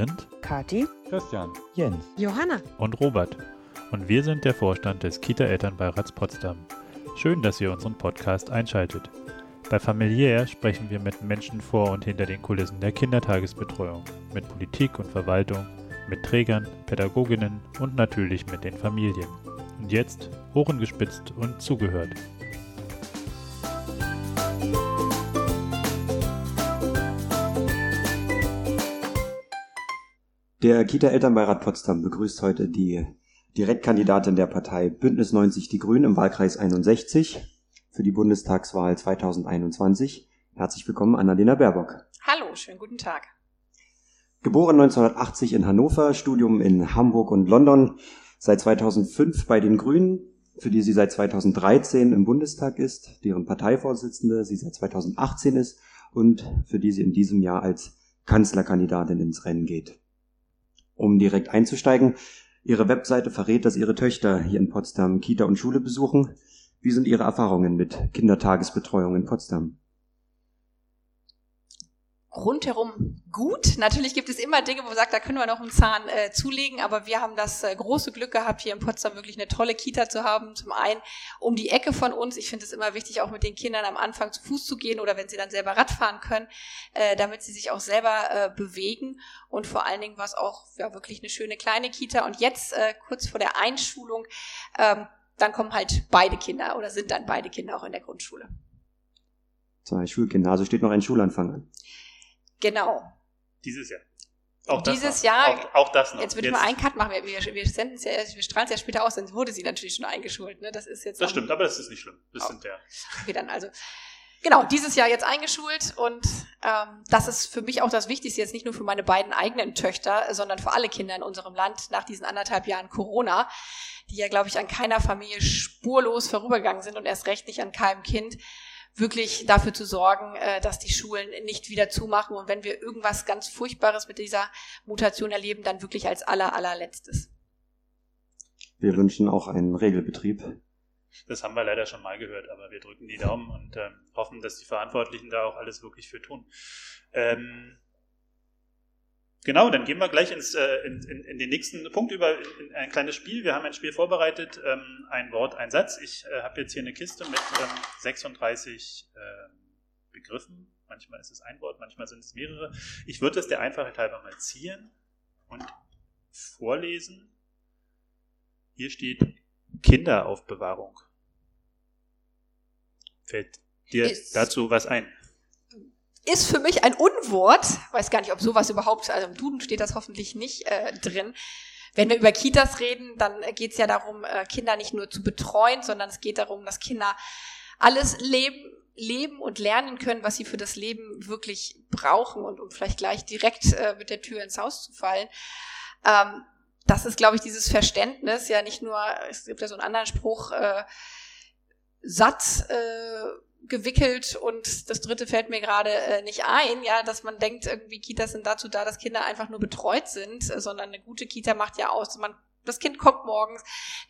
sind Kati, Christian. Jens. Johanna. und Robert und wir sind der Vorstand des Kita-Elternbeirats Potsdam. Schön, dass ihr unseren Podcast einschaltet. Bei Familiär sprechen wir mit Menschen vor und hinter den Kulissen der Kindertagesbetreuung, mit Politik und Verwaltung, mit Trägern, Pädagoginnen und natürlich mit den Familien. Und jetzt Ohren gespitzt und zugehört. Der Kita-Elternbeirat Potsdam begrüßt heute die Direktkandidatin der Partei Bündnis 90 Die Grünen im Wahlkreis 61 für die Bundestagswahl 2021. Herzlich willkommen, Annalena Baerbock. Hallo, schönen guten Tag. Geboren 1980 in Hannover, Studium in Hamburg und London, seit 2005 bei den Grünen, für die sie seit 2013 im Bundestag ist, deren Parteivorsitzende sie seit 2018 ist und für die sie in diesem Jahr als Kanzlerkandidatin ins Rennen geht. Um direkt einzusteigen, Ihre Webseite verrät, dass Ihre Töchter hier in Potsdam Kita und Schule besuchen. Wie sind Ihre Erfahrungen mit Kindertagesbetreuung in Potsdam? Rundherum gut. Natürlich gibt es immer Dinge, wo man sagt, da können wir noch einen Zahn äh, zulegen, aber wir haben das äh, große Glück gehabt, hier in Potsdam wirklich eine tolle Kita zu haben. Zum einen um die Ecke von uns. Ich finde es immer wichtig, auch mit den Kindern am Anfang zu Fuß zu gehen oder wenn sie dann selber Rad fahren können, äh, damit sie sich auch selber äh, bewegen. Und vor allen Dingen war es auch ja, wirklich eine schöne kleine Kita. Und jetzt, äh, kurz vor der Einschulung, ähm, dann kommen halt beide Kinder oder sind dann beide Kinder auch in der Grundschule. Zwei Schulkinder, also steht noch ein Schulanfang an. Genau. Dieses Jahr. Auch Dieses. Jahr- Auch, auch das noch. Jetzt würde ich mal einen Cut machen. Wir, wir, wir senden es ja, wir strahlen es ja später aus, dann wurde sie natürlich schon eingeschult. Ne? Das ist jetzt. Das stimmt, aber das ist nicht schlimm. Das Oh. sind ja. Okay, dann also. Genau, dieses Jahr jetzt eingeschult und ähm, das ist für mich auch das Wichtigste, jetzt nicht nur für meine beiden eigenen Töchter, sondern für alle Kinder in unserem Land nach diesen anderthalb Jahren Corona, die ja, glaube ich, an keiner Familie spurlos vorübergegangen sind und erst recht nicht an keinem Kind, wirklich dafür zu sorgen, äh, dass die Schulen nicht wieder zumachen und wenn wir irgendwas ganz Furchtbares mit dieser Mutation erleben, dann wirklich als aller, allerletztes. Wir wünschen auch einen Regelbetrieb. Das haben wir leider schon mal gehört, aber wir drücken die Daumen und ähm, hoffen, dass die Verantwortlichen da auch alles wirklich für tun. Ähm, genau, dann gehen wir gleich ins, äh, in, in, in den nächsten Punkt über, in, in ein kleines Spiel. Wir haben ein Spiel vorbereitet, ähm, ein Wort, ein Satz. Ich äh, habe jetzt hier eine Kiste mit ähm, 36 ähm, Begriffen. Manchmal ist es ein Wort, manchmal sind es mehrere. Ich würde es der Einfachheit halber mal ziehen und vorlesen. Hier steht Kinderaufbewahrung. Fällt dir Ist- dazu was ein? Ist für mich ein Unwort. Weiß gar nicht, ob sowas überhaupt, also im Duden steht das hoffentlich nicht äh, drin. Wenn wir über Kitas reden, dann äh, geht es ja darum, äh, Kinder nicht nur zu betreuen, sondern es geht darum, dass Kinder alles leben, leben und lernen können, was sie für das Leben wirklich brauchen und um vielleicht gleich direkt äh, mit der Tür ins Haus zu fallen. Ähm, das ist, glaube ich, dieses Verständnis, ja nicht nur, es gibt ja so einen anderen Spruch, äh, Satz äh, gewickelt und das dritte fällt mir gerade äh, nicht ein, ja, dass man denkt, irgendwie Kitas sind dazu da, dass Kinder einfach nur betreut sind, äh, sondern eine gute Kita macht ja aus, man das Kind kommt morgens,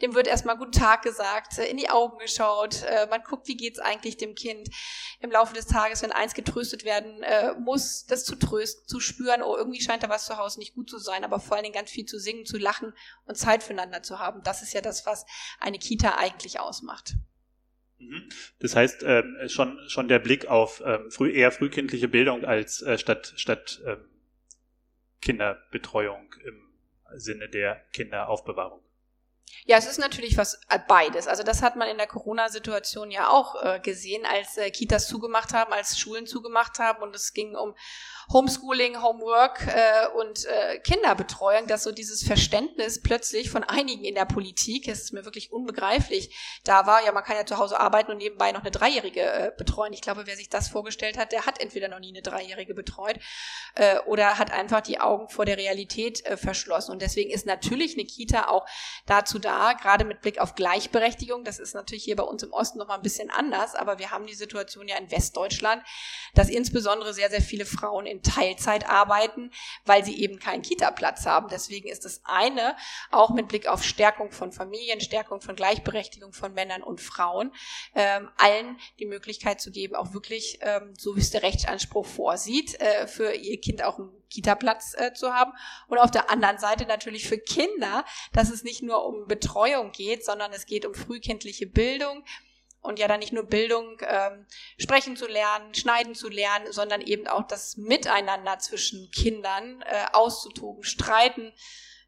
dem wird erstmal guten Tag gesagt, äh, in die Augen geschaut, äh, man guckt, wie geht's eigentlich dem Kind im Laufe des Tages, wenn eins getröstet werden äh, muss, das zu trösten, zu spüren, oh, irgendwie scheint da was zu Hause nicht gut zu sein, aber vor allen Dingen ganz viel zu singen, zu lachen und Zeit füreinander zu haben. Das ist ja das, was eine Kita eigentlich ausmacht. Mhm. Das heißt, ähm, schon, schon der Blick auf ähm, früh, eher frühkindliche Bildung als äh, statt, statt ähm, Kinderbetreuung im Sinne der Kinderaufbewahrung. Ja, es ist natürlich was äh, beides. Also das hat man in der Corona-Situation ja auch äh, gesehen, als äh, Kitas zugemacht haben, als Schulen zugemacht haben und es ging um Homeschooling, Homework äh, und äh, Kinderbetreuung, dass so dieses Verständnis plötzlich von einigen in der Politik, es ist mir wirklich unbegreiflich, da war, ja, man kann ja zu Hause arbeiten und nebenbei noch eine Dreijährige äh, betreuen. Ich glaube, wer sich das vorgestellt hat, der hat entweder noch nie eine Dreijährige betreut oder hat einfach die Augen vor der Realität verschlossen. Und deswegen ist natürlich eine Kita auch dazu da, gerade mit Blick auf Gleichberechtigung. Das ist natürlich hier bei uns im Osten noch mal ein bisschen anders, aber wir haben die Situation ja in Westdeutschland, dass insbesondere sehr, sehr viele Frauen in Teilzeit arbeiten, weil sie eben keinen Kita-Platz haben. Deswegen ist das eine auch mit Blick auf Stärkung von Familien, Stärkung von Gleichberechtigung von Männern und Frauen, ähm, allen die Möglichkeit zu geben, auch wirklich, ähm, so wie es der Rechtsanspruch vorsieht, äh, für ihr Kind auch einen Kita-Platz äh, zu haben. Und auf der anderen Seite natürlich für Kinder, dass es nicht nur um Betreuung geht, sondern es geht um frühkindliche Bildung. Und ja dann nicht nur Bildung, ähm, sprechen zu lernen, schneiden zu lernen, sondern eben auch das Miteinander zwischen Kindern äh, auszutoben, streiten,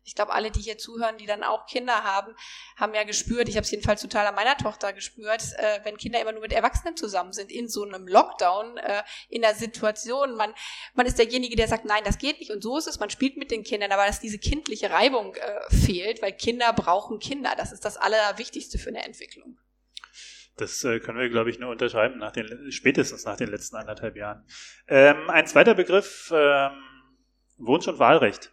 ich glaube, alle, die hier zuhören, die dann auch Kinder haben, haben ja gespürt, ich habe es jedenfalls total an meiner Tochter gespürt, äh, wenn Kinder immer nur mit Erwachsenen zusammen sind, in so einem Lockdown, äh, in der Situation, man, man ist derjenige, der sagt, nein, das geht nicht und so ist es, man spielt mit den Kindern, aber dass diese kindliche Reibung äh, fehlt, weil Kinder brauchen Kinder, das ist das Allerwichtigste für eine Entwicklung. Das äh, können wir, glaube ich, nur unterschreiben, nach den, spätestens nach den letzten anderthalb Jahren. Ähm, ein zweiter Begriff, ähm, Wunsch- und Wahlrecht.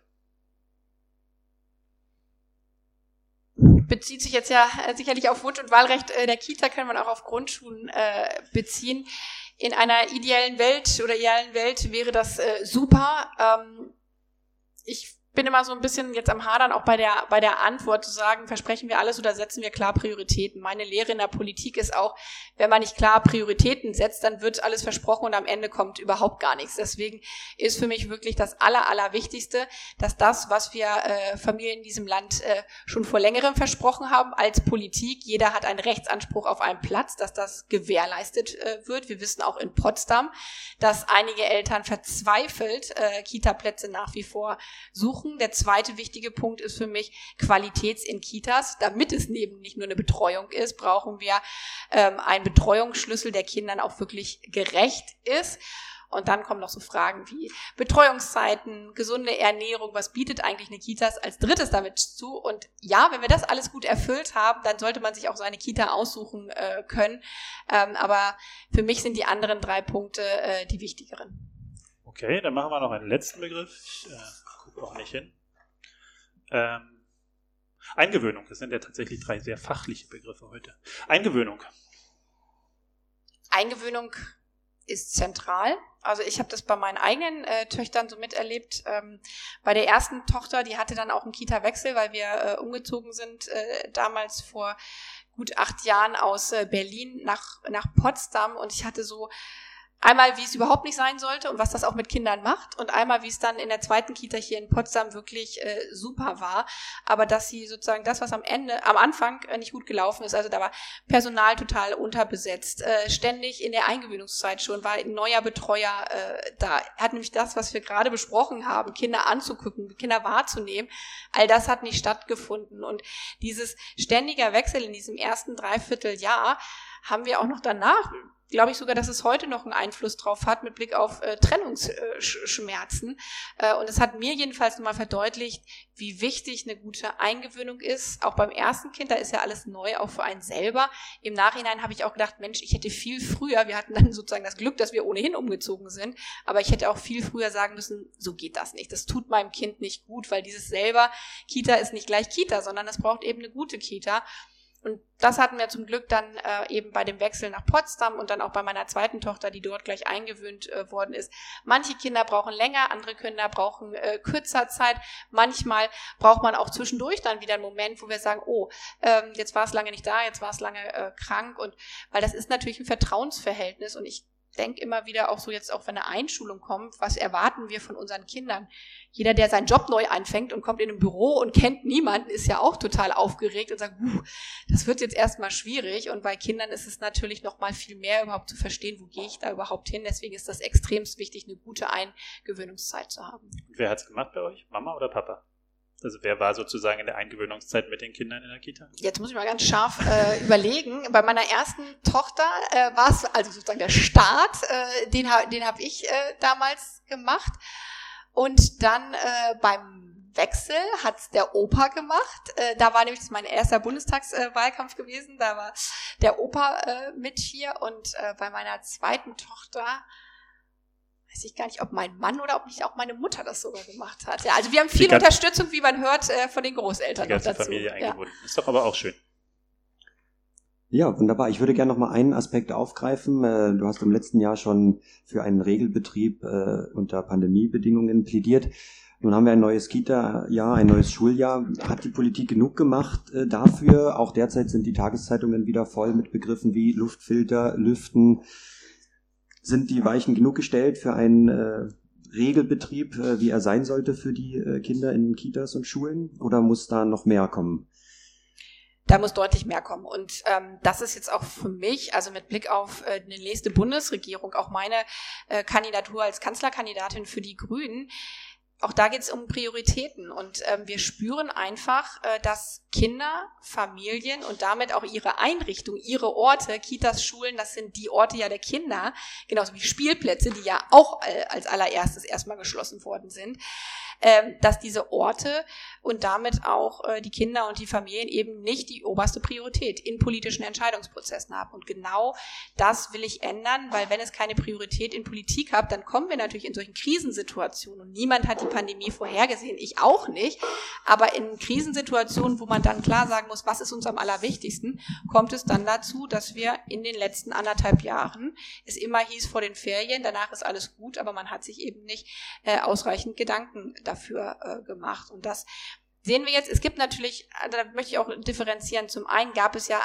Bezieht sich jetzt ja äh, sicherlich auf Wunsch- und Wahlrecht äh, der Kita, kann man auch auf Grundschulen äh, beziehen. In einer ideellen Welt oder idealen Welt wäre das äh, super. Ähm, ich bin immer so ein bisschen jetzt am Hadern, auch bei der, bei der Antwort zu sagen, versprechen wir alles oder setzen wir klar Prioritäten. Meine Lehre in der Politik ist auch, wenn man nicht klar Prioritäten setzt, dann wird alles versprochen und am Ende kommt überhaupt gar nichts. Deswegen ist für mich wirklich das Aller, Allerwichtigste, dass das, was wir äh, Familien in diesem Land äh, schon vor längerem versprochen haben als Politik, jeder hat einen Rechtsanspruch auf einen Platz, dass das gewährleistet äh, wird. Wir wissen auch in Potsdam, dass einige Eltern verzweifelt äh, Kita-Plätze nach wie vor suchen suchen. Der zweite wichtige Punkt ist für mich Qualitäts in Kitas. Damit es neben nicht nur eine Betreuung ist, brauchen wir ähm, einen Betreuungsschlüssel, der Kindern auch wirklich gerecht ist. Und dann kommen noch so Fragen wie Betreuungszeiten, gesunde Ernährung, was bietet eigentlich eine Kitas als drittes damit zu? Und ja, wenn wir das alles gut erfüllt haben, dann sollte man sich auch so eine Kita aussuchen äh, können. Ähm, aber für mich sind die anderen drei Punkte äh, die wichtigeren. Okay, dann machen wir noch einen letzten Begriff. Ich, äh auch nicht hin. Ähm, Eingewöhnung, das sind ja tatsächlich drei sehr fachliche Begriffe heute. Eingewöhnung. Eingewöhnung ist zentral. Also ich habe das bei meinen eigenen äh, Töchtern so miterlebt. Ähm, bei der ersten Tochter, die hatte dann auch einen Kita-Wechsel, weil wir äh, umgezogen sind, äh, damals vor gut acht Jahren aus äh, Berlin nach, nach Potsdam und ich hatte so Einmal, wie es überhaupt nicht sein sollte und was das auch mit Kindern macht und einmal, wie es dann in der zweiten Kita hier in Potsdam wirklich äh, super war, aber dass sie sozusagen das, was am Ende, am Anfang äh, nicht gut gelaufen ist, also da war Personal total unterbesetzt, äh, ständig in der Eingewöhnungszeit schon war ein neuer Betreuer äh, da, hat nämlich das, was wir gerade besprochen haben, Kinder anzugucken, Kinder wahrzunehmen, all das hat nicht stattgefunden. Und dieses ständiger Wechsel in diesem ersten Dreivierteljahr haben wir auch noch danach glaube ich sogar, dass es heute noch einen Einfluss drauf hat mit Blick auf äh, Trennungsschmerzen. Äh, und es hat mir jedenfalls nochmal verdeutlicht, wie wichtig eine gute Eingewöhnung ist. Auch beim ersten Kind, da ist ja alles neu, auch für einen selber. Im Nachhinein habe ich auch gedacht, Mensch, ich hätte viel früher, wir hatten dann sozusagen das Glück, dass wir ohnehin umgezogen sind, aber ich hätte auch viel früher sagen müssen, so geht das nicht. Das tut meinem Kind nicht gut, weil dieses selber, Kita ist nicht gleich Kita, sondern es braucht eben eine gute Kita. Und das hatten wir zum Glück dann äh, eben bei dem Wechsel nach Potsdam und dann auch bei meiner zweiten Tochter, die dort gleich eingewöhnt äh, worden ist. Manche Kinder brauchen länger, andere Kinder brauchen äh, kürzer Zeit. Manchmal braucht man auch zwischendurch dann wieder einen Moment, wo wir sagen, oh, ähm, jetzt war es lange nicht da, jetzt war es lange äh, krank und weil das ist natürlich ein Vertrauensverhältnis und ich denke immer wieder auch so jetzt auch, wenn eine Einschulung kommt, was erwarten wir von unseren Kindern? Jeder, der seinen Job neu anfängt und kommt in ein Büro und kennt niemanden, ist ja auch total aufgeregt und sagt, das wird jetzt erstmal schwierig. Und bei Kindern ist es natürlich noch mal viel mehr überhaupt zu verstehen, wo gehe ich da überhaupt hin. Deswegen ist das extremst wichtig, eine gute Eingewöhnungszeit zu haben. Und wer hat's gemacht bei euch? Mama oder Papa? Also wer war sozusagen in der Eingewöhnungszeit mit den Kindern in der Kita? Jetzt muss ich mal ganz scharf äh, überlegen. Bei meiner ersten Tochter äh, war es also sozusagen der Start, äh, den, den habe ich äh, damals gemacht. Und dann äh, beim Wechsel hat's der Opa gemacht. Äh, da war nämlich mein erster Bundestagswahlkampf gewesen. Da war der Opa äh, mit hier. Und äh, bei meiner zweiten Tochter weiß ich gar nicht, ob mein Mann oder ob nicht auch meine Mutter das sogar gemacht hat. Ja, also wir haben viel Unterstützung, wie man hört, äh, von den Großeltern die ganze dazu. Familie eingebunden. Ja. Ist doch aber auch schön. Ja, wunderbar. Ich würde gerne noch mal einen Aspekt aufgreifen. Äh, du hast im letzten Jahr schon für einen Regelbetrieb äh, unter Pandemiebedingungen plädiert. Nun haben wir ein neues Kita-Jahr, ein neues Schuljahr. Hat die Politik genug gemacht dafür? Auch derzeit sind die Tageszeitungen wieder voll mit Begriffen wie Luftfilter, Lüften. Sind die Weichen genug gestellt für einen Regelbetrieb, wie er sein sollte für die Kinder in Kitas und Schulen? Oder muss da noch mehr kommen? da muss deutlich mehr kommen. Und ähm, das ist jetzt auch für mich, also mit Blick auf äh, eine nächste Bundesregierung, auch meine äh, Kandidatur als Kanzlerkandidatin für die Grünen, auch da geht es um Prioritäten und ähm, wir spüren einfach, äh, dass Kinder, Familien und damit auch ihre Einrichtung, ihre Orte, Kitas, Schulen, das sind die Orte ja der Kinder, genauso wie Spielplätze, die ja auch äh, als allererstes erstmal geschlossen worden sind, äh, dass diese Orte und damit auch äh, die Kinder und die Familien eben nicht die oberste Priorität in politischen Entscheidungsprozessen haben. Und genau das will ich ändern, weil wenn es keine Priorität in Politik hat, dann kommen wir natürlich in solchen Krisensituationen und niemand hat die Pandemie vorhergesehen, ich auch nicht. Aber in Krisensituationen, wo man dann klar sagen muss, was ist uns am allerwichtigsten, kommt es dann dazu, dass wir in den letzten anderthalb Jahren, es immer hieß vor den Ferien, danach ist alles gut, aber man hat sich eben nicht äh, ausreichend Gedanken dafür äh, gemacht. Und das sehen wir jetzt, es gibt natürlich, da möchte ich auch differenzieren, zum einen gab es ja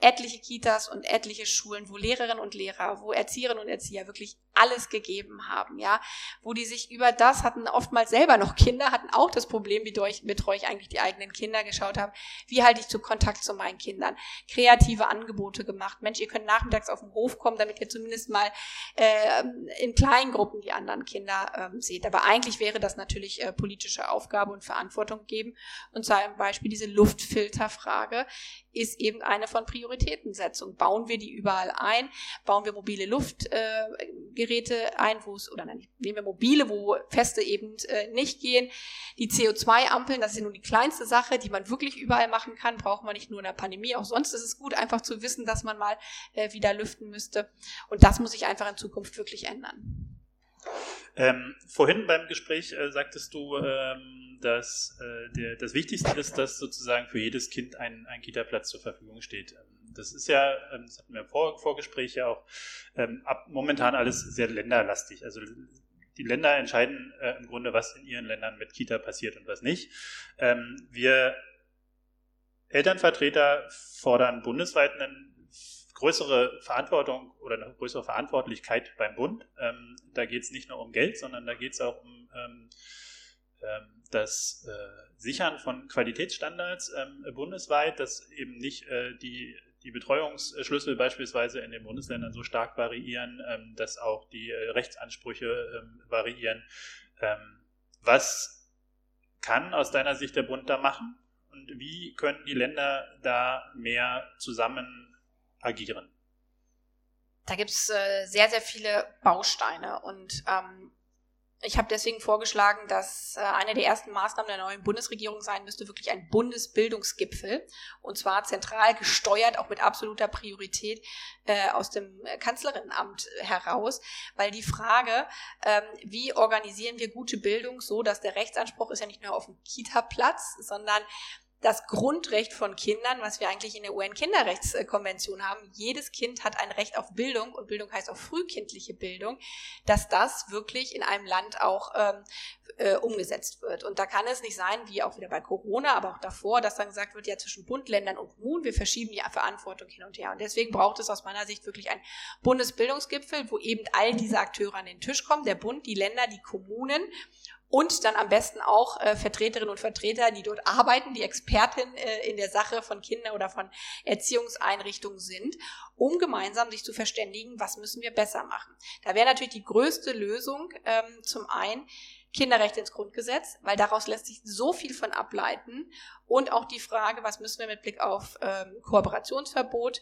etliche Kitas und etliche Schulen, wo Lehrerinnen und Lehrer, wo Erzieherinnen und Erzieher wirklich alles gegeben haben, ja, wo die sich über das hatten oftmals selber noch Kinder, hatten auch das Problem, wie betreue ich eigentlich die eigenen Kinder, geschaut haben, wie halte ich zu Kontakt zu meinen Kindern, kreative Angebote gemacht, Mensch, ihr könnt nachmittags auf den Hof kommen, damit ihr zumindest mal äh, in kleinen Gruppen die anderen Kinder äh, seht. Aber eigentlich wäre das natürlich äh, politische Aufgabe und Verantwortung geben. Und zum Beispiel diese Luftfilterfrage ist eben eine von Prioritätensetzung. Bauen wir die überall ein? Bauen wir mobile Luftgeräte äh, ein, wo es, oder nein, nehmen wir mobile, wo feste eben äh, nicht gehen. Die CO2-Ampeln, das ist ja nun die kleinste Sache, die man wirklich überall machen kann, braucht man nicht nur in der Pandemie, auch sonst ist es gut, einfach zu wissen, dass man mal äh, wieder lüften müsste. Und das muss sich einfach in Zukunft wirklich ändern. Ähm, vorhin beim Gespräch äh, sagtest du, ähm, dass äh, der, das Wichtigste ist, dass sozusagen für jedes Kind ein, ein Kita-Platz zur Verfügung steht. Das ist ja, ähm, das hatten wir im Vor Vorgespräch ja auch, ähm, ab, momentan alles sehr länderlastig. Also die Länder entscheiden äh, im Grunde, was in ihren Ländern mit Kita passiert und was nicht. Ähm, wir Elternvertreter fordern bundesweit einen größere Verantwortung oder eine größere Verantwortlichkeit beim Bund. Ähm, da geht es nicht nur um Geld, sondern da geht es auch um ähm, ähm, das äh, Sichern von Qualitätsstandards ähm, bundesweit, dass eben nicht äh, die, die Betreuungsschlüssel beispielsweise in den Bundesländern so stark variieren, ähm, dass auch die äh, Rechtsansprüche ähm, variieren. was kann aus deiner Sicht der Bund da machen? Und wie können die Länder da mehr zusammen agieren? Da gibt es äh, sehr, sehr viele Bausteine und ähm, ich habe deswegen vorgeschlagen, dass äh, eine der ersten Maßnahmen der neuen Bundesregierung sein müsste, wirklich ein Bundesbildungsgipfel. Und zwar zentral gesteuert, auch mit absoluter Priorität äh, aus dem Kanzlerinnenamt heraus. Weil die Frage, ähm, wie organisieren wir gute Bildung so, dass der Rechtsanspruch ist ja nicht nur auf dem Kita-Platz, sondern das Grundrecht von Kindern, was wir eigentlich in der UN-Kinderrechtskonvention haben. Jedes Kind hat ein Recht auf Bildung und Bildung heißt auch frühkindliche Bildung, dass das wirklich in einem Land auch ähm, äh, umgesetzt wird. Und da kann es nicht sein, wie auch wieder bei Corona, aber auch davor, dass dann gesagt wird, ja zwischen Bund, Ländern und Kommunen, wir verschieben die Verantwortung hin und her. Und deswegen braucht es aus meiner Sicht wirklich einen Bundesbildungsgipfel, wo eben all diese Akteure an den Tisch kommen, der Bund, die Länder, die Kommunen und dann am besten auch äh, Vertreterinnen und Vertreter, die dort arbeiten, die Expertin äh, in der Sache von Kindern oder von Erziehungseinrichtungen sind, um gemeinsam sich zu verständigen, was müssen wir besser machen. Da wäre natürlich die größte Lösung ähm, zum einen Kinderrechte ins Grundgesetz, weil daraus lässt sich so viel von ableiten. Und auch die Frage, was müssen wir mit Blick auf ähm, Kooperationsverbot,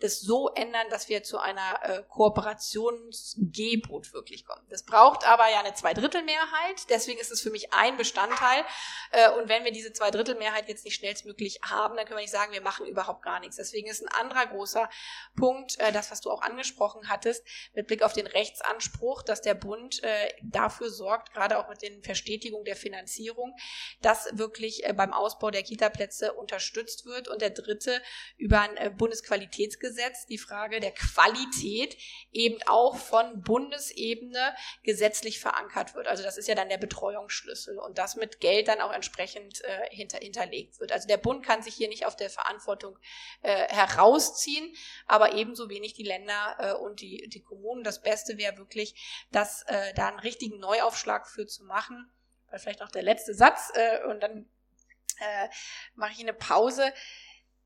das so ändern, dass wir zu einer äh, Kooperationsgebot wirklich kommen. Das braucht aber ja eine Zweidrittelmehrheit, deswegen ist es für mich ein Bestandteil. Äh, und wenn wir diese Zweidrittelmehrheit jetzt nicht schnellstmöglich haben, dann können wir nicht sagen, wir machen überhaupt gar nichts. Deswegen ist ein anderer großer Punkt, äh, das, was du auch angesprochen hattest, mit Blick auf den Rechtsanspruch, dass der Bund äh, dafür sorgt, gerade auch mit den Verstetigungen der Finanzierung, dass wirklich äh, beim Ausbau der Kita-Plätze unterstützt wird. Und der dritte über ein äh, Bundesqualitätsgesetz die Frage der Qualität eben auch von Bundesebene gesetzlich verankert wird. Also das ist ja dann der Betreuungsschlüssel und das mit Geld dann auch entsprechend äh, hinter, hinterlegt wird. Also der Bund kann sich hier nicht auf der Verantwortung äh, herausziehen, aber ebenso wenig die Länder äh, und die, die Kommunen. Das Beste wäre wirklich, dass äh, da einen richtigen Neuaufschlag für zu machen. Weil vielleicht noch der letzte Satz äh, und dann äh, mache ich eine Pause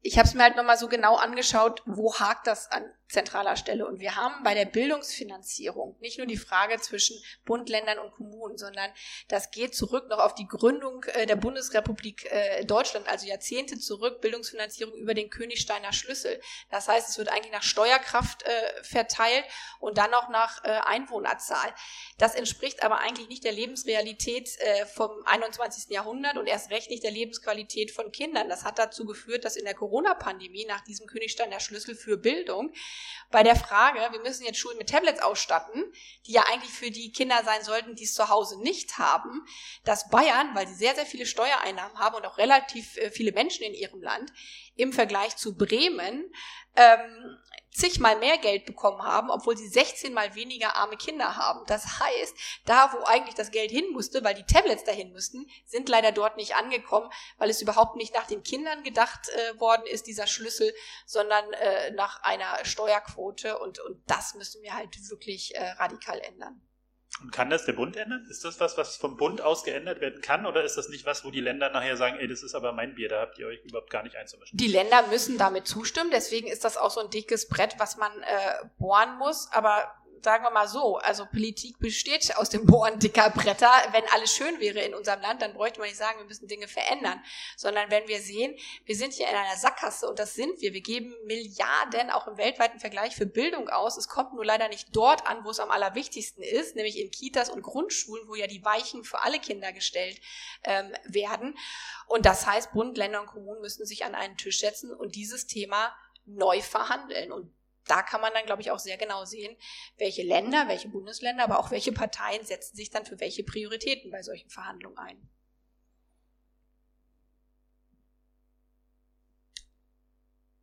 ich habe es mir halt nochmal so genau angeschaut, wo hakt das an zentraler Stelle. Und wir haben bei der Bildungsfinanzierung nicht nur die Frage zwischen Bund, Ländern und Kommunen, sondern das geht zurück noch auf die Gründung äh, der Bundesrepublik äh, Deutschland, also Jahrzehnte zurück, Bildungsfinanzierung über den Königsteiner Schlüssel. Das heißt, es wird eigentlich nach Steuerkraft äh, verteilt und dann auch nach Einwohnerzahl. Das entspricht aber eigentlich nicht der Lebensrealität vom 21. Jahrhundert und erst recht nicht der Lebensqualität von Kindern. Das hat dazu geführt, dass in der Corona-Pandemie nach diesem Königsteiner Schlüssel für Bildung bei der Frage, wir müssen jetzt Schulen mit Tablets ausstatten, die ja eigentlich für die Kinder sein sollten, die es zu Hause nicht haben, dass Bayern, weil sie sehr, sehr viele Steuereinnahmen haben und auch relativ äh, viele Menschen in ihrem Land, im Vergleich zu Bremen ähm, zigmal mehr Geld bekommen haben, obwohl sie 16 mal weniger arme Kinder haben. Das heißt, da wo eigentlich das Geld hin musste, weil die Tablets dahin müssten, sind leider dort nicht angekommen, weil es überhaupt nicht nach den Kindern gedacht äh, worden ist, dieser Schlüssel, sondern äh, nach einer Steuerquote und, und das müssen wir halt wirklich äh, radikal ändern. Und kann das der Bund ändern? Ist das was, was vom Bund aus geändert werden kann? Oder ist das nicht was, wo die Länder nachher sagen, ey, das ist aber mein Bier, da habt ihr euch überhaupt gar nicht einzumischen? Die Länder müssen damit zustimmen, deswegen ist das auch so ein dickes Brett, was man äh, bohren muss. Aber sagen wir mal so, also Politik besteht aus dem Bohren dicker Bretter. Wenn alles schön wäre in unserem Land, dann bräuchte man nicht sagen, wir müssen Dinge verändern, sondern wenn wir sehen, wir sind hier in einer Sackgasse und das sind wir. Wir geben Milliarden auch im weltweiten Vergleich für Bildung aus. Es kommt nur leider nicht dort an, wo es am allerwichtigsten ist, nämlich in Kitas und Grundschulen, wo ja die Weichen für alle Kinder gestellt ähm, werden. Und das heißt, Bund, Länder und Kommunen müssen sich an einen Tisch setzen und dieses Thema neu verhandeln. Und da kann man dann, glaube ich, auch sehr genau sehen, welche Länder, welche Bundesländer, aber auch welche Parteien setzen sich dann für welche Prioritäten bei solchen Verhandlungen ein.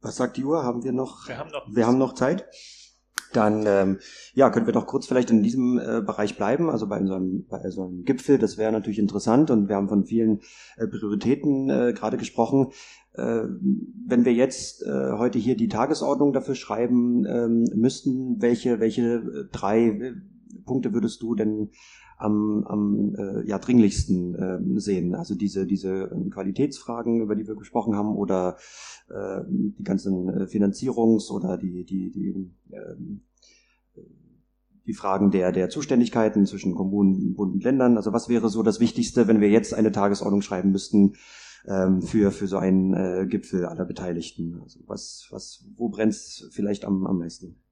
Was sagt die Uhr? Haben wir noch? Wir haben noch, wir haben noch Zeit. Dann ähm, ja, können wir doch kurz vielleicht in diesem äh, Bereich bleiben, also bei so einem, bei so einem Gipfel, das wäre natürlich interessant und wir haben von vielen äh, Prioritäten äh, gerade gesprochen. Äh, wenn wir jetzt äh, heute hier die Tagesordnung dafür schreiben ähm, müssten, welche, welche äh, drei äh, Punkte würdest du denn am, am äh, ja, dringlichsten äh, sehen? Also diese, diese ähm, Qualitätsfragen, über die wir gesprochen haben, oder äh, die ganzen äh, Finanzierungs- oder die, die, die äh, die Fragen der, der Zuständigkeiten zwischen Kommunen, Bund und Ländern. Also was wäre so das Wichtigste, wenn wir jetzt eine Tagesordnung schreiben müssten ähm, für, für so einen äh, Gipfel aller Beteiligten? Also was, was, wo brennt es vielleicht am, am meisten?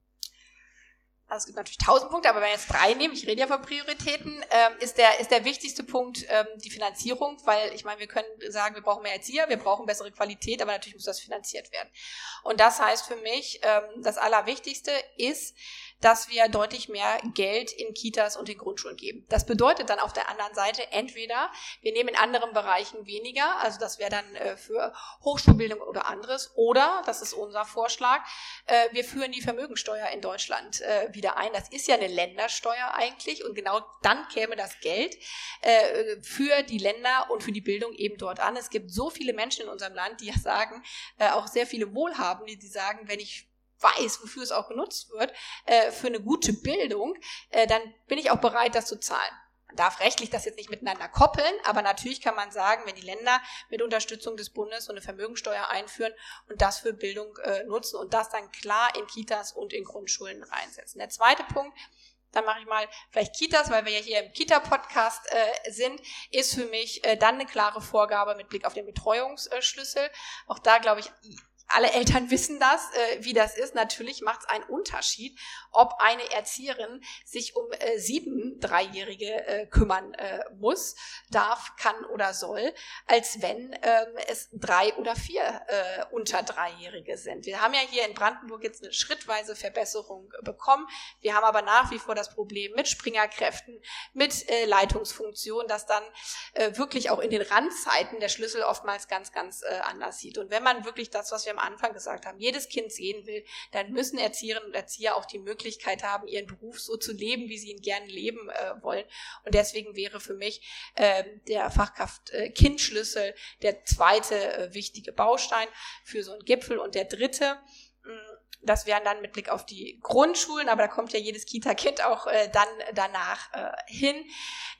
Also es gibt natürlich tausend Punkte, aber wenn wir jetzt drei nehmen, ich rede ja von Prioritäten, ähm, ist, der, ist der wichtigste Punkt ähm, die Finanzierung, weil ich meine, wir können sagen, wir brauchen mehr Erzieher, wir brauchen bessere Qualität, aber natürlich muss das finanziert werden. Und das heißt für mich, ähm, das Allerwichtigste ist, dass wir deutlich mehr Geld in Kitas und in Grundschulen geben. Das bedeutet dann auf der anderen Seite entweder, wir nehmen in anderen Bereichen weniger, also das wäre dann äh, für Hochschulbildung oder anderes, oder, das ist unser Vorschlag, äh, wir führen die Vermögensteuer in Deutschland äh, wieder ein. Das ist ja eine Ländersteuer eigentlich und genau dann käme das Geld äh, für die Länder und für die Bildung eben dort an. Es gibt so viele Menschen in unserem Land, die ja sagen, äh, auch sehr viele Wohlhabende, die sagen, wenn ich weiß, wofür es auch genutzt wird, äh, für eine gute Bildung, äh, dann bin ich auch bereit, das zu zahlen. Darf rechtlich das jetzt nicht miteinander koppeln, aber natürlich kann man sagen, wenn die Länder mit Unterstützung des Bundes so eine Vermögensteuer einführen und das für Bildung äh, nutzen und das dann klar in Kitas und in Grundschulen reinsetzen. Der zweite Punkt dann mache ich mal vielleicht Kitas, weil wir ja hier im Kita-Podcast äh, sind, ist für mich äh, dann eine klare Vorgabe mit Blick auf den Betreuungsschlüssel. Auch da glaube ich, alle Eltern wissen das, äh, wie das ist. Natürlich macht es einen Unterschied, ob eine Erzieherin sich um äh, sieben Dreijährige äh, kümmern äh, muss, darf, kann oder soll, als wenn ähm, es drei oder vier äh, unter Dreijährige sind. Wir haben ja hier in Brandenburg jetzt eine schrittweise Verbesserung bekommen. Wir haben aber nach wie vor das Problem mit Springerkräften, mit äh, Leitungsfunktion, dass dann wirklich auch in den Randzeiten der Schlüssel oftmals ganz, ganz anders sieht. Und wenn man wirklich das, was wir am Anfang gesagt haben, jedes Kind sehen will, dann müssen Erzieherinnen und Erzieher auch die Möglichkeit haben, ihren Beruf so zu leben, wie sie ihn gerne leben äh, wollen. Und deswegen wäre für mich äh, der Fachkraft-Kindschlüssel äh, der zweite äh, wichtige Baustein für so einen Gipfel. Und der dritte, mh, das wären dann mit Blick auf die Grundschulen, aber da kommt ja jedes Kita-Kind auch äh, dann danach äh, hin,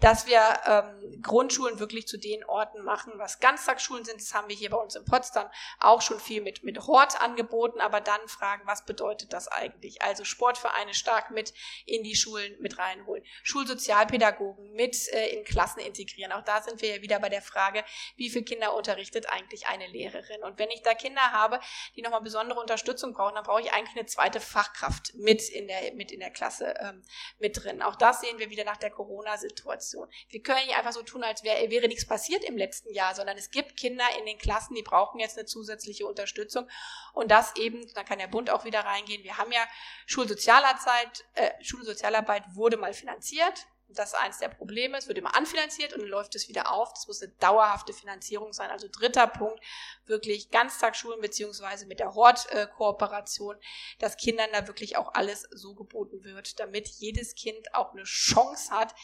dass wir ähm, Grundschulen wirklich zu den Orten machen, was Ganztagsschulen sind. Das haben wir hier bei uns in Potsdam auch schon viel mit, mit Hort angeboten, aber dann fragen, was bedeutet das eigentlich? Also Sportvereine stark mit in die Schulen mit reinholen, Schulsozialpädagogen mit äh, in Klassen integrieren. Auch da sind wir ja wieder bei der Frage, wie viele Kinder unterrichtet eigentlich eine Lehrerin? Und wenn ich da Kinder habe, die nochmal besondere Unterstützung brauchen, dann brauche ich eigentlich eine zweite Fachkraft mit in der, mit in der Klasse ähm, mit drin. Auch das sehen wir wieder nach der Corona-Situation. Wir können nicht einfach so tun, als wäre, wäre nichts passiert im letzten Jahr, sondern es gibt Kinder in den Klassen, die brauchen jetzt eine zusätzliche Unterstützung. Und das eben, da kann der Bund auch wieder reingehen. Wir haben ja Schulsozialarbeit, äh, Schulsozialarbeit wurde mal finanziert das ist eins der Probleme. Es wird immer anfinanziert und dann läuft es wieder auf. Das muss eine dauerhafte Finanzierung sein. Also dritter Punkt, wirklich Ganztagsschulen beziehungsweise mit der Hort-Kooperation, dass Kindern da wirklich auch alles so geboten wird, damit jedes Kind auch eine Chance hat,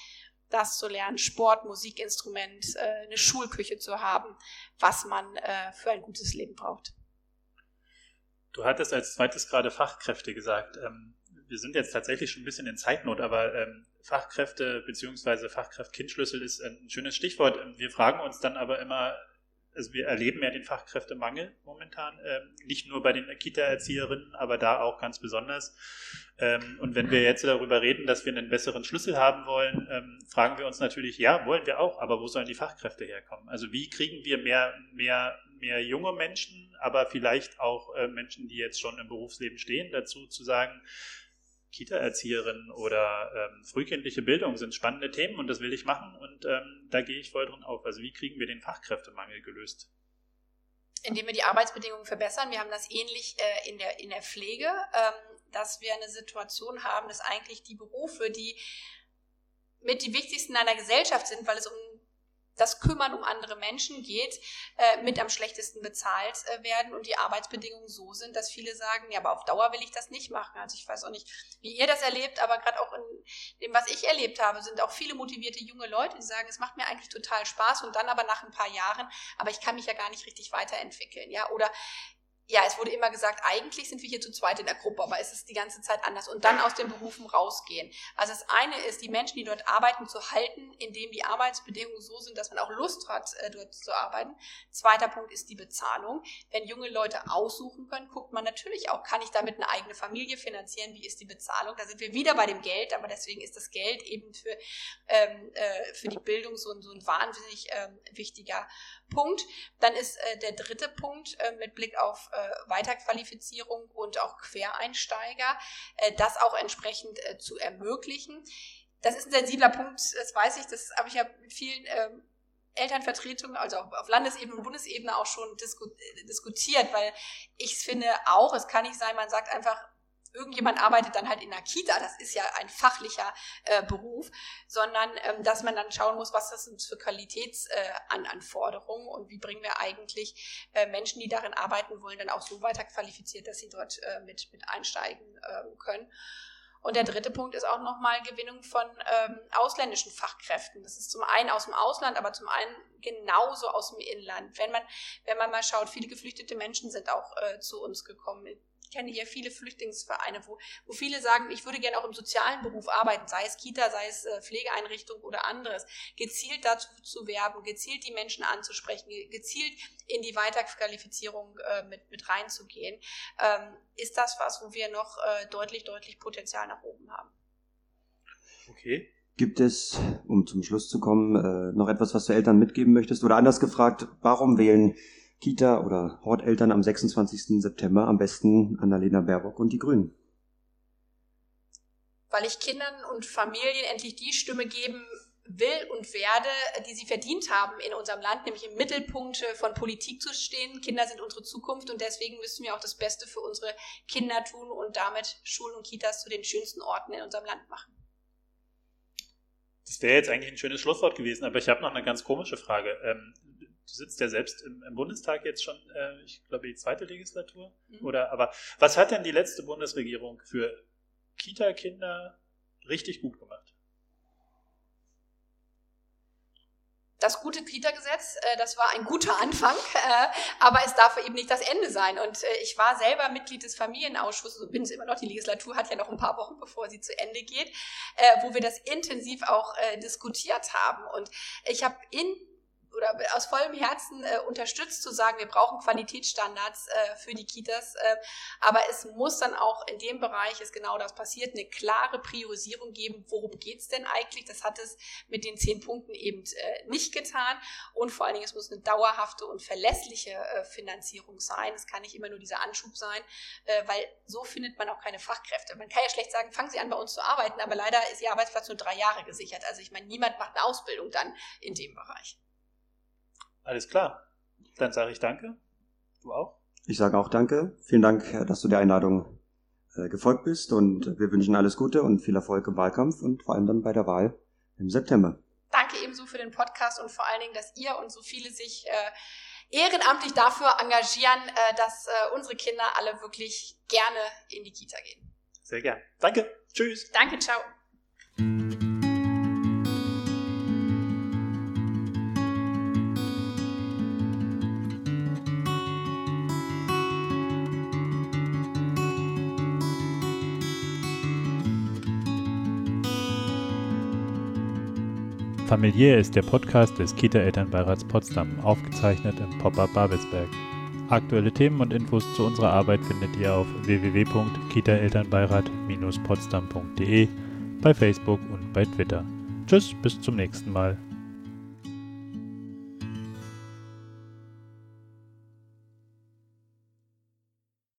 das zu lernen, Sport, Musikinstrument, äh, eine Schulküche zu haben, was man äh, für ein gutes Leben braucht. Du hattest als zweites gerade Fachkräfte gesagt. Ähm, wir sind jetzt tatsächlich schon ein bisschen in Zeitnot, aber ähm, Fachkräfte bzw. Fachkraft-Kindschlüssel ist ein schönes Stichwort. Wir fragen uns dann aber immer, also wir erleben ja den Fachkräftemangel momentan, ähm, nicht nur bei den Kita-Erzieherinnen, aber da auch ganz besonders. Ähm, und wenn wir jetzt darüber reden, dass wir einen besseren Schlüssel haben wollen, ähm, fragen wir uns natürlich, ja, wollen wir auch, aber wo sollen die Fachkräfte herkommen? Also wie kriegen wir mehr, mehr, mehr junge Menschen, aber vielleicht auch äh, Menschen, die jetzt schon im Berufsleben stehen, dazu zu sagen, Kita-Erzieherin oder ähm, frühkindliche Bildung sind spannende Themen und das will ich machen und ähm, da gehe ich voll drin auf. Also wie kriegen wir den Fachkräftemangel gelöst? Indem wir die Arbeitsbedingungen verbessern. Wir haben das ähnlich äh, in, der, in der Pflege, ähm, dass wir eine Situation haben, dass eigentlich die Berufe, die mit die wichtigsten in einer Gesellschaft sind, weil es um das Kümmern um andere Menschen geht, äh, mit am schlechtesten bezahlt äh, werden und die Arbeitsbedingungen so sind, dass viele sagen, ja, aber auf Dauer will ich das nicht machen. Also ich weiß auch nicht, wie ihr das erlebt, aber gerade auch in dem, was ich erlebt habe, sind auch viele motivierte junge Leute, die sagen, es macht mir eigentlich total Spaß und dann aber nach ein paar Jahren, aber ich kann mich ja gar nicht richtig weiterentwickeln, ja, oder ja, es wurde immer gesagt, eigentlich sind wir hier zu zweit in der Gruppe, aber es ist die ganze Zeit anders. Und dann aus den Berufen rausgehen. Also das eine ist, die Menschen, die dort arbeiten, zu halten, indem die Arbeitsbedingungen so sind, dass man auch Lust hat, äh, dort zu arbeiten. Zweiter Punkt ist die Bezahlung. Wenn junge Leute aussuchen können, guckt man natürlich auch, kann ich damit eine eigene Familie finanzieren? Wie ist die Bezahlung? Da sind wir wieder bei dem Geld, aber deswegen ist das Geld eben für, ähm, äh, für die Bildung so, so ein wahnsinnig ähm, wichtiger Punkt. Dann ist äh, der dritte Punkt äh, mit Blick auf äh, Weiterqualifizierung und auch Quereinsteiger, äh, das auch entsprechend äh, zu ermöglichen. Das ist ein sensibler Punkt, das weiß ich, das habe ich ja mit vielen ähm, Elternvertretungen, also auf Landesebene und Bundesebene auch schon disku äh, diskutiert, weil ich finde auch, es kann nicht sein, man sagt einfach, irgendjemand arbeitet dann halt in der Kita, das ist ja ein fachlicher äh, Beruf, sondern ähm, dass man dann schauen muss, was das sind für Qualitätsanforderungen äh, und wie bringen wir eigentlich äh, Menschen, die darin arbeiten wollen, dann auch so weiter qualifiziert, dass sie dort äh, mit, mit einsteigen äh, können. Und der dritte Punkt ist auch nochmal Gewinnung von ähm, ausländischen Fachkräften. Das ist zum einen aus dem Ausland, aber zum einen genauso aus dem Inland. Wenn man, wenn man mal schaut, viele geflüchtete Menschen sind auch äh, zu uns gekommen ich kenne hier viele Flüchtlingsvereine, wo, wo viele sagen, ich würde gerne auch im sozialen Beruf arbeiten, sei es Kita, sei es äh, Pflegeeinrichtung oder anderes. Gezielt dazu zu werben, gezielt die Menschen anzusprechen, gezielt in die Weiterqualifizierung äh, mit, mit reinzugehen, ähm, ist das was, wo wir noch äh, deutlich, deutlich Potenzial nach oben haben. Okay. Gibt es, um zum Schluss zu kommen, äh, noch etwas, was du Eltern mitgeben möchtest? Oder anders gefragt, warum wählen Kita- oder Horteltern am 26. September am besten Annalena Baerbock und die Grünen? Weil ich Kindern und Familien endlich die Stimme geben will und werde, die sie verdient haben in unserem Land, nämlich im Mittelpunkt von Politik zu stehen. Kinder sind unsere Zukunft und deswegen müssen wir auch das Beste für unsere Kinder tun und damit Schulen und Kitas zu den schönsten Orten in unserem Land machen. Das wäre jetzt eigentlich ein schönes Schlusswort gewesen, aber ich habe noch eine ganz komische Frage. Ähm, du sitzt ja selbst im, im Bundestag jetzt schon, äh, ich glaube, die zweite Legislatur. Mhm. Oder aber was hat denn die letzte Bundesregierung für Kita-Kinder richtig gut gemacht? das gute Kita-Gesetz, äh, das war ein guter Anfang, äh, aber es darf eben nicht das Ende sein. Und äh, ich war selber Mitglied des Familienausschusses und bin es immer noch. Die Legislatur hat ja noch ein paar Wochen, bevor sie zu Ende geht, äh, wo wir das intensiv auch äh, diskutiert haben. Und ich habe in oder aus vollem Herzen äh, unterstützt zu sagen, wir brauchen Qualitätsstandards äh, für die Kitas, äh, aber es muss dann auch in dem Bereich, ist genau das passiert, eine klare Priorisierung geben, worum geht's denn eigentlich? Das hat es mit den zehn Punkten eben äh, nicht getan und vor allen Dingen, es muss eine dauerhafte und verlässliche äh, Finanzierung sein. Es kann nicht immer nur dieser Anschub sein, äh, weil so findet man auch keine Fachkräfte. Man kann ja schlecht sagen, fangen Sie an bei uns zu arbeiten, aber leider ist Ihr Arbeitsplatz nur drei Jahre gesichert. Also ich meine, niemand macht eine Ausbildung dann in dem Bereich. Alles klar. Dann sage ich danke. Du auch? Ich sage auch danke. Vielen Dank, dass du der Einladung äh, gefolgt bist und wir wünschen alles Gute und viel Erfolg im Wahlkampf und vor allem dann bei der Wahl im September. Danke ebenso für den Podcast und vor allen Dingen, dass ihr und so viele sich äh, ehrenamtlich dafür engagieren, äh, dass äh, unsere Kinder alle wirklich gerne in die Kita gehen. Sehr gern. Danke. Tschüss. Danke, ciao. Familiär ist der Podcast des Kita-Elternbeirats Potsdam, aufgezeichnet im Pop-Up Babelsberg. Aktuelle Themen und Infos zu unserer Arbeit findet ihr auf www.kitaelternbeirat-potsdam.de, bei Facebook und bei Twitter. Tschüss, bis zum nächsten Mal.